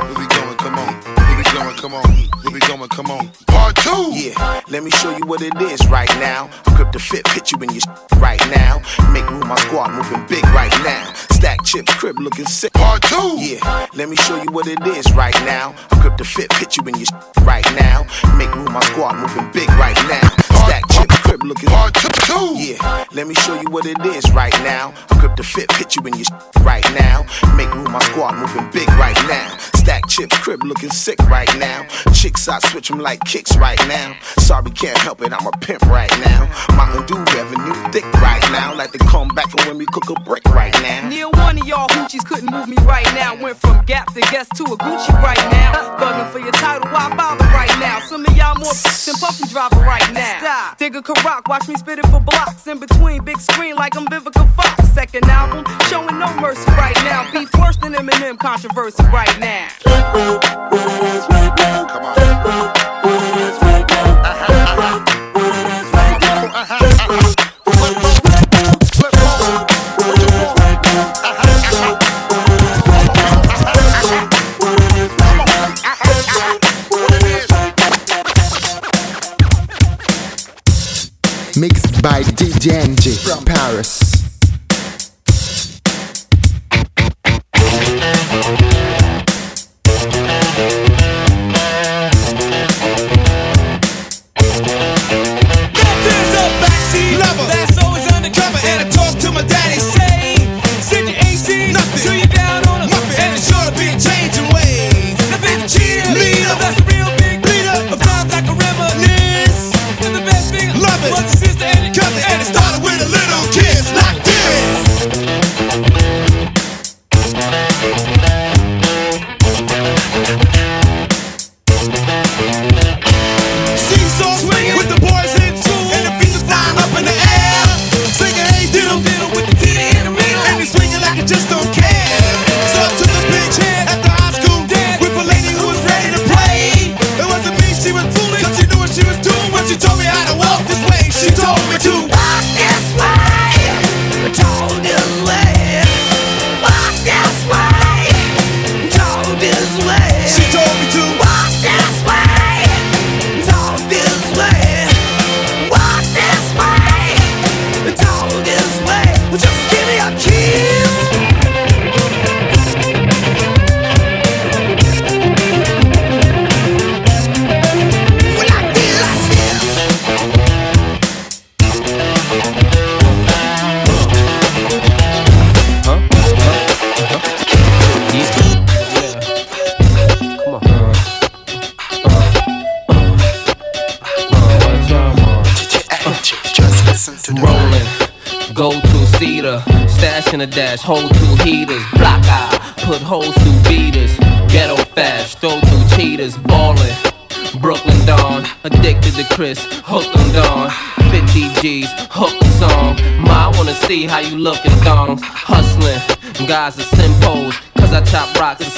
Where we going? Come on. Where we going? Come on. Where we going? Come on. Party Yeah, let me show you what it is right now. Grip the fit, pit you in your sh- right now. Make room, my squad moving big right now. Stack chips, crib looking sick. Part two. Yeah, let me show you what it is right now. Grip the fit, pit you in your sh- right now. Make room, my squad moving big right now. Stack chips, crib looking Part two. Yeah, let me show you what it is right now. Grip the fit, pit you in your sh- right now. Make room, my squad moving big right now. Stack chips, crib looking sick right now. Chicks, I switch them like kicks right now. Sorry, can't help it, I'm a pimp right now. Mountain Dew revenue thick right now. Like to come back from when we cook a brick right now. Near one of y'all hoochies couldn't move me right now. Went from Gap to Guess to a Gucci right now. Bugging for your title, why bother right now? Some of y'all more than Puffy driver right now. Stop. Digger can rock, watch me spit it for blocks. In between big screen like I'm Vivica Fox. Second album, showing no mercy right now. Beef worse than Eminem controversy right now. Mixed by DJ NJ from Paris.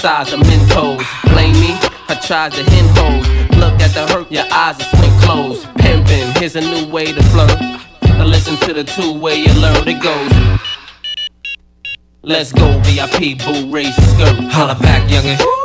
Size of. Blame me, I tried to hen hoes. Look at the hurt, your eyes are swing closed. Pimpin', here's a new way to flirt. Now listen to the two way alert, it goes. Let's go, VIP, boo, raise skirt. Holla back, youngin'.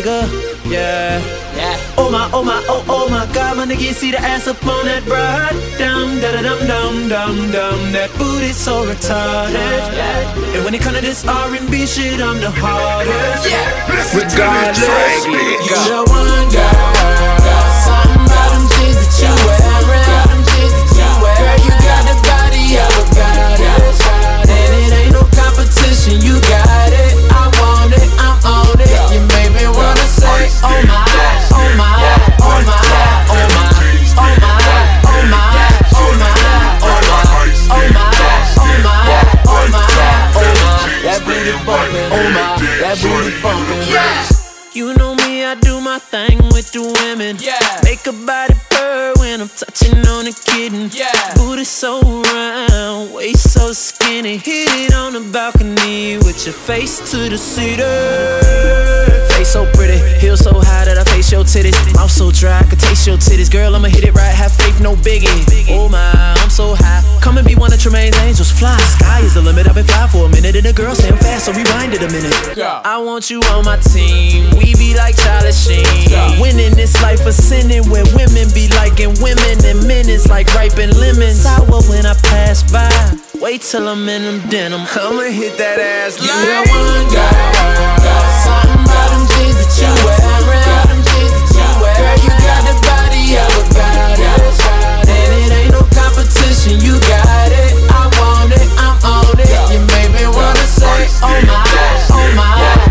Nigga. Yeah, yeah. Oh my, oh my, oh, oh my god, my nigga, you see the ass up on that broad. Dum, da da dum, dum, dum, dum. That booty so retarded. Yeah. And when it comes to this R&B shit, I'm the hardest. Yeah. Regardless, you the one girl. Something about them jeans that you wear. Them jeans that you wear. Girl, you got the body of a goddess. And it ain't no competition, you got it. Oh my, oh my, oh my, oh my, oh my, oh my, oh my, oh my, oh my, oh my, oh my, oh my. That booty bumping, oh my, that booty bumping. You know me, I do my thing with the women. Yeah. Make a body purr when I'm touching on a kitten. Yeah. Booty so round, waist so skinny. Hit it on the balcony with your face to the cedar. Face so pretty, heels so high that I face your titties. Mouth so dry, I can taste your titties. Girl, I'ma hit it right, have faith, no biggie. Oh my, I'm so high. Come and be one of Tremaine's angels. Fly, sky is the limit. I've been fly for a minute, and the girl saying fast, so rewind it a minute. I want you on my team. We be like Charlie Sheen. Winning this life of sinning, where women be liking women, and men is like ripened lemons. Sour when I pass by. Wait till I'm in them denim. I'ma hit that ass like You the one girl. Something about them jeans that you wear. Them jeans that you wear. Girl, you got the body of a goddess. And it ain't no competition, you got it. I want it, I'm on it. You made me wanna say, oh my, oh my,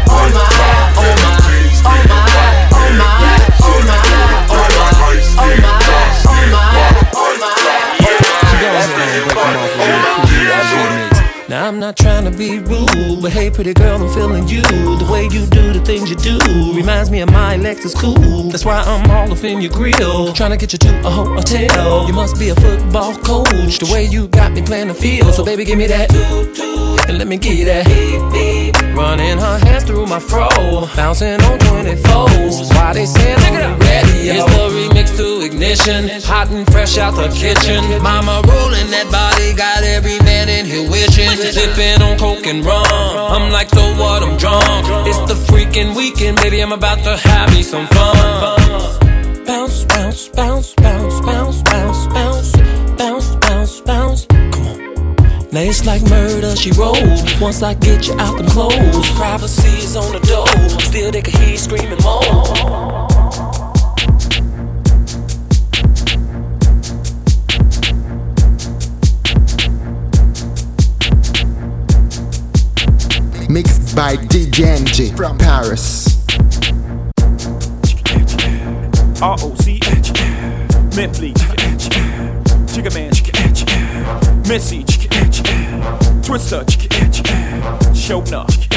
oh my, oh my, oh my, oh my, oh my, oh my, oh my, Now I'm not trying to be rude, but hey, pretty girl, I'm feeling you. The way you do the things you do reminds me of my Lexus cool. That's why I'm all up in your grill, trying to get you to a hotel. You must be a football coach. The way you got me playing the field, so baby, give me that. And let me get that. Running her hands through my fro, bouncing on 24s. Why they say I'm ready? It's the remix to ignition, hot and fresh out the kitchen. Mama rolling that body, got every man in here wishing. Sipping on coke and rum. I'm like, so what? I'm drunk. It's the freaking weekend, baby. I'm about to have me some fun. Bounce, bounce, bounce, bounce, bounce, bounce, bounce, bounce, bounce, bounce. Come on. Now it's like murder, she rolled. Once I get you out them clothes, privacy is on the door. Still, they can hear you screaming more. Mixed by DJ NJ from Paris. R-O-C-H Mentally Chicken Man Missy Twister Showna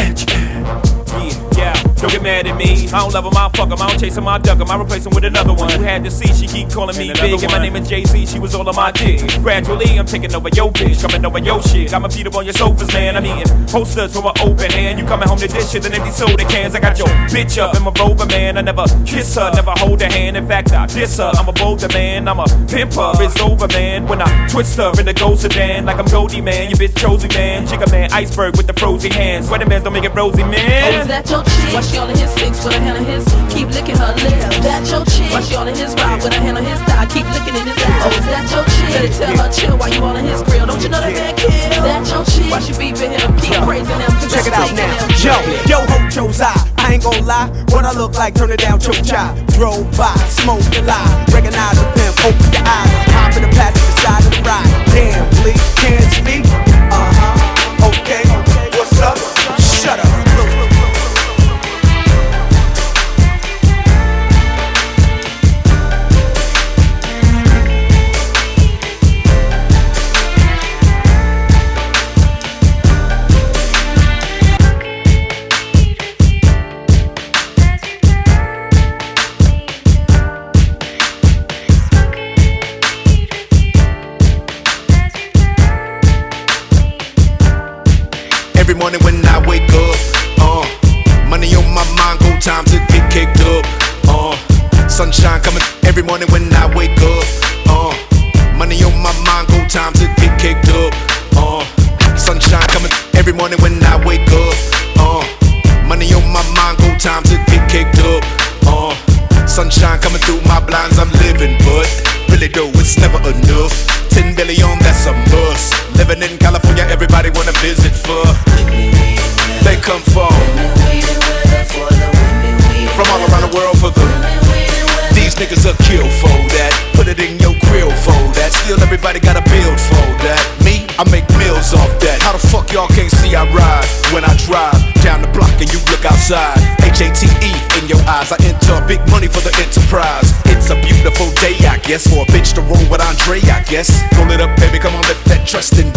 don't get mad at me. I don't love him, I fuck him. I don't chase him, I duck him. I replace him with another one. You had to see, she keep calling me big. And my name is Jay Z, she was all on my dick. Gradually, I'm taking over your bitch, coming over your shit. Got my feet up on your sofas, man. I'm eating posters from an open hand. You coming home to dish shit and empty soda cans. I got your bitch up in my rover, man. I never kiss her, never hold her hand. In fact, I diss her. I'm a bolder man, I'm a pimper. It's over, man. When I twist her in the ghost sedan, like I'm Goldie, man. You bitch chosen, man. Chicken man, iceberg with the frozen hands. Sweater man, don't make it rosy, Oh, man. is that your chick? Why she all in his six with a hand on his? Keep licking her lips. That your chick? Why she all in his ride with a hand on his thigh? Keep licking in his ass. Oh, is that your chick? Better tell her chill while you all in his grill. Don't you know that man kill? That your chick? Why she beeping him? Keep praising him. Check it out now. Yo, yo, ho, Joe's eye. I ain't gon' lie. What I look like, turn it down, choke chai. Drove by, smoked a lie. Recognize the pimp, open your eyes. Hop in the passenger side of the ride. Damn, please, can't speak. Uh huh. Okay, coming every morning when I wake up. Uh, money on my mind, go time to get kicked up. Uh, sunshine coming every morning when I wake up. Uh, money on my mind, go time to get kicked up. Uh, sunshine coming through my blinds, I'm living, but really though it's never enough. Ten billion, that's a must. Living in California, everybody wanna visit for. They come for niggas are kill for that. Put it in your grill for that. Still everybody got a build for that. Me, I make meals off that. How the fuck y'all can't see I ride when I drive down the block and you look outside? H A T E in your eyes. I enter big money for the enterprise. It's a beautiful day, I guess, for a bitch to roll with Andre, I guess. Roll it up, baby, come on, lift that trust and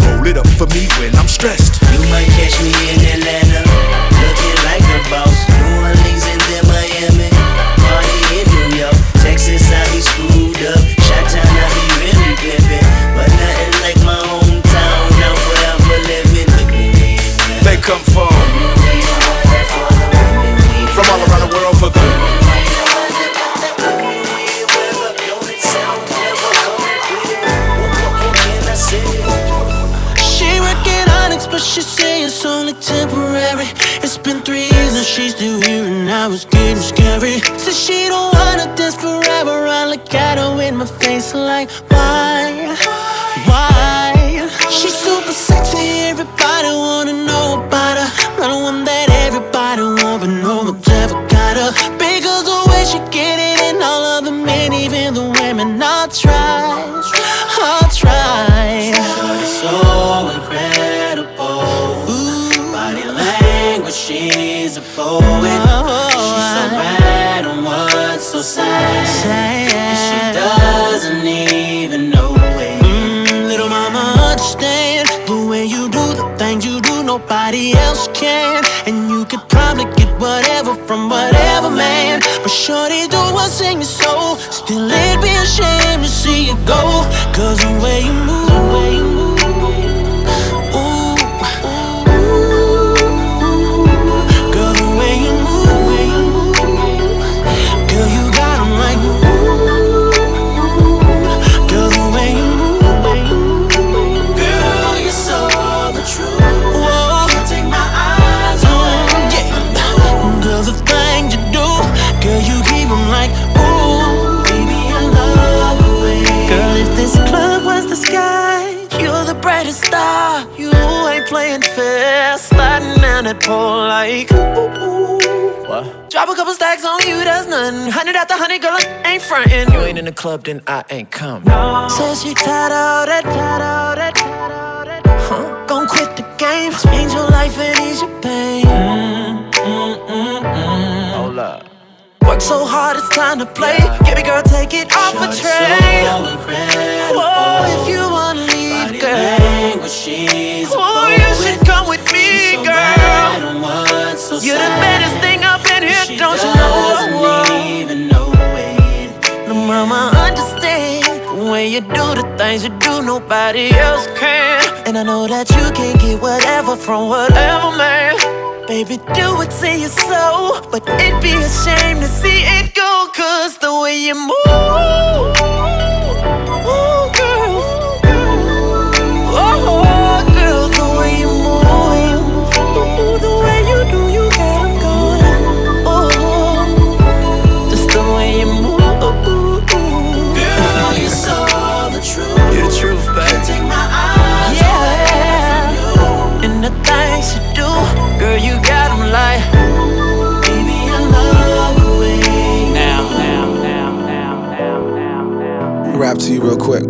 the club, then I ain't coming. Says she tired of that, tired of that, tired of that. Huh? Gon' quit the game, change your life and ease your pain. Hold up. Work so hard, it's time to play. Baby girl, take it off a train. Whoa, if you wanna leave, girl. Language, she's a Oh, you should come with me, so girl. bad on what's so You're the sad. Way you do the things you do, nobody else can. And I know that you can get whatever from whatever man. Baby, do it in your soul, but it'd be a shame to see it go, cause the way you move. Ooh, Rap to you real quick.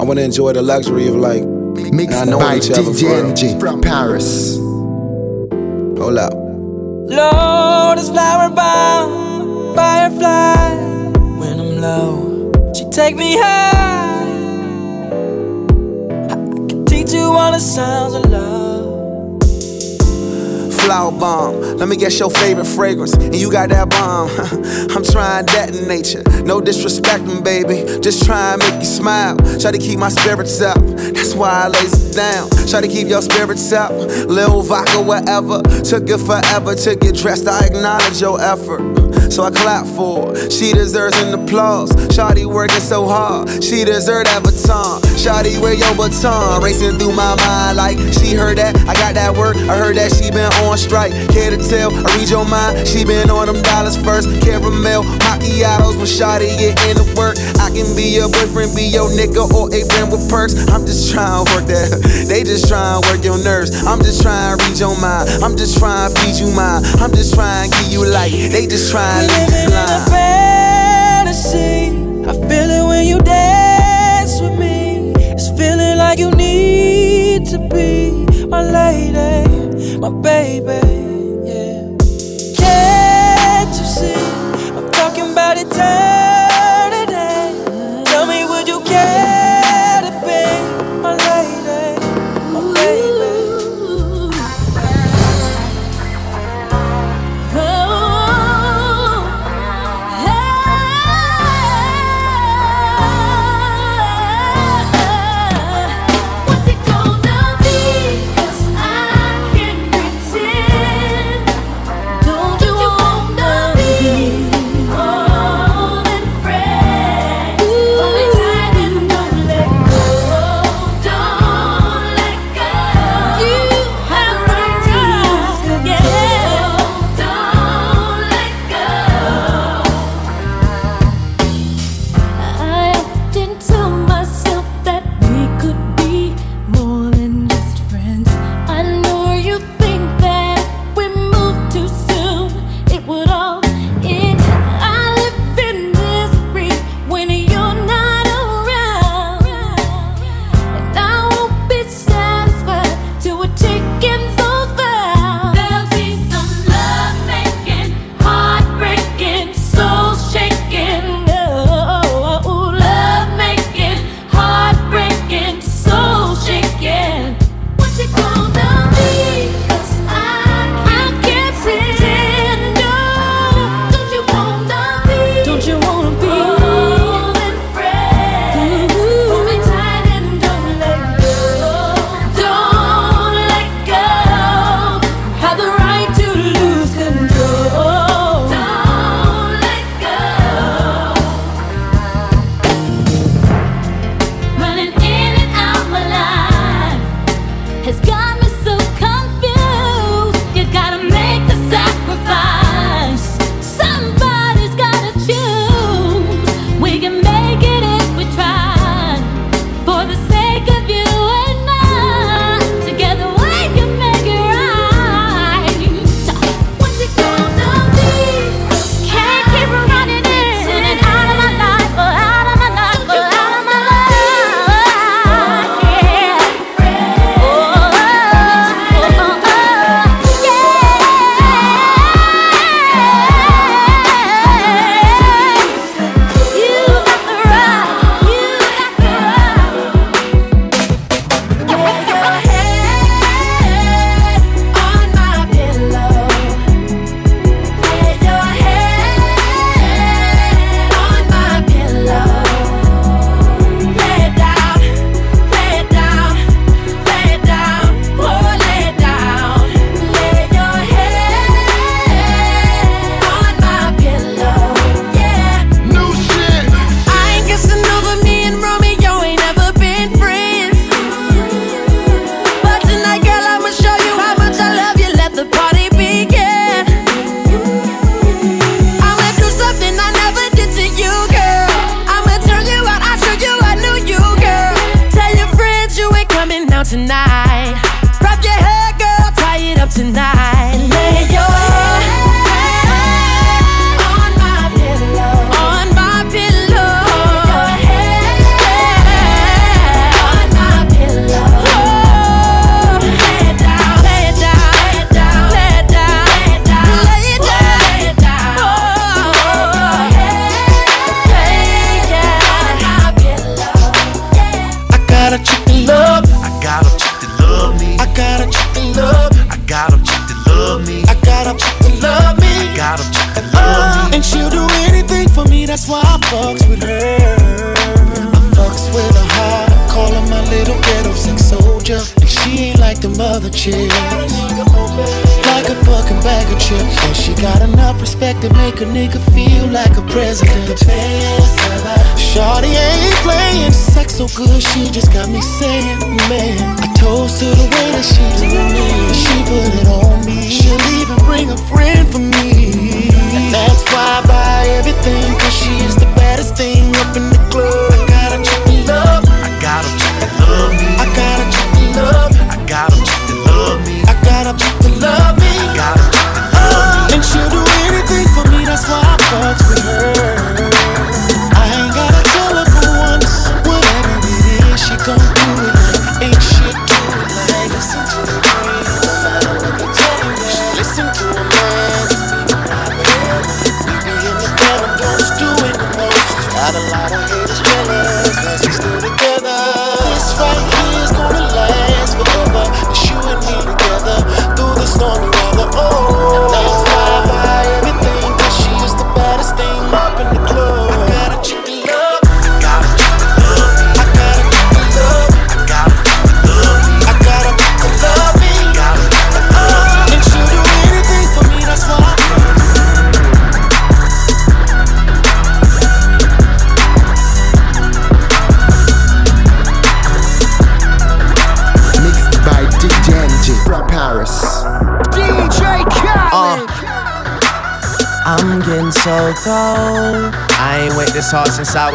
I want to enjoy the luxury of like Mixed not knowing by each other DJ for- NJ from Paris. Hold up. Lord is flower bound, firefly. When I'm low, she take me high. I can teach you all the sounds of love. Flower bomb. Let me guess your favorite fragrance, and you got that bomb. *laughs* I'm trying that in nature. No disrespecting, baby. Just try and make you smile. Try to keep my spirits up. That's why I lays it down. Try to keep your spirits up. Lil vodka, whatever. Took it forever to get dressed. I acknowledge your effort. So I clap for her. She deserves an applause. Shawty working so hard. She deserve that baton. Shawty, wear your baton. Racing through my mind like she heard that. I got that work. I heard that she been on strike. Care to tell? I read your mind. She been on them dollars first. Caramel macchiatos when Shawty get into work. I can be your boyfriend, be your nigga, or a friend with perks. I'm just trying to work that. *laughs* They just trying to work your nerves. I'm just trying to read your mind. I'm just trying to feed you mine. I'm just trying to give you light. They just trying to leave you blind. fantasy. I feel it when you dance with me. It's feeling like you need to be my lady, baby.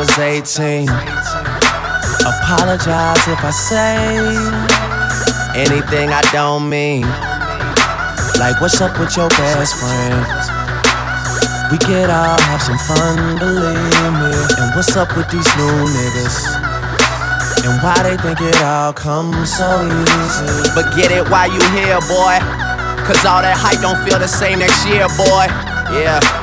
Was 18. Apologize if I say anything I don't mean. Like, what's up with your best friend? We could all have some fun, believe me. And what's up with these new niggas? And why they think it all comes so easy? But get it while you here, boy. Cause all that hype don't feel the same next year, boy. Yeah.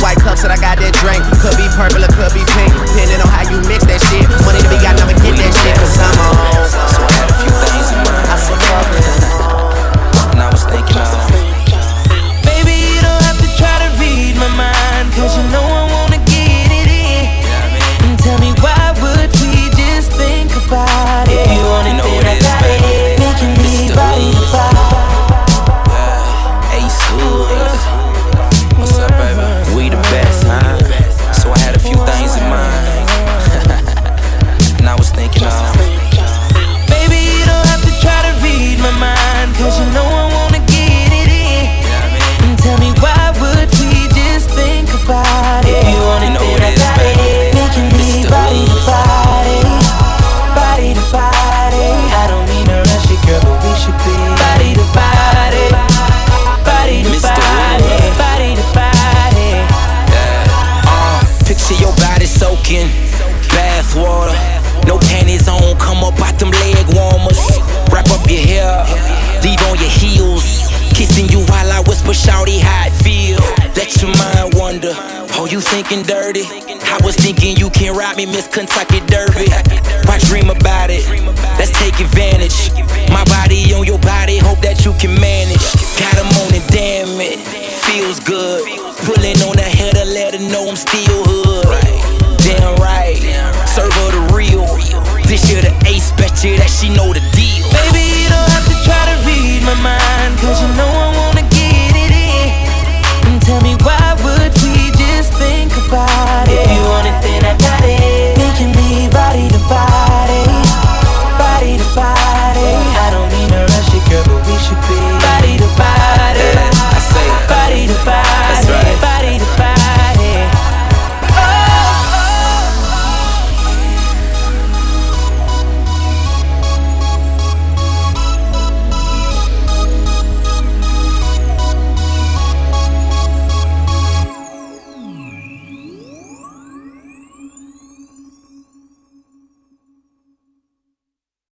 white cups that I got that drink. Could be purple or could be pink. Depending on how you mix that shit. Money to be got, never get that shit. Cause I'm on. So I had a few things in mind. I said, fuck it. And I was thinking of you thinking dirty? I was thinking you can't ride me, Miss Kentucky Derby. Why dream about it? Let's take advantage. My body on your body, hope that you can manage. Got on it, damn it. Feels good.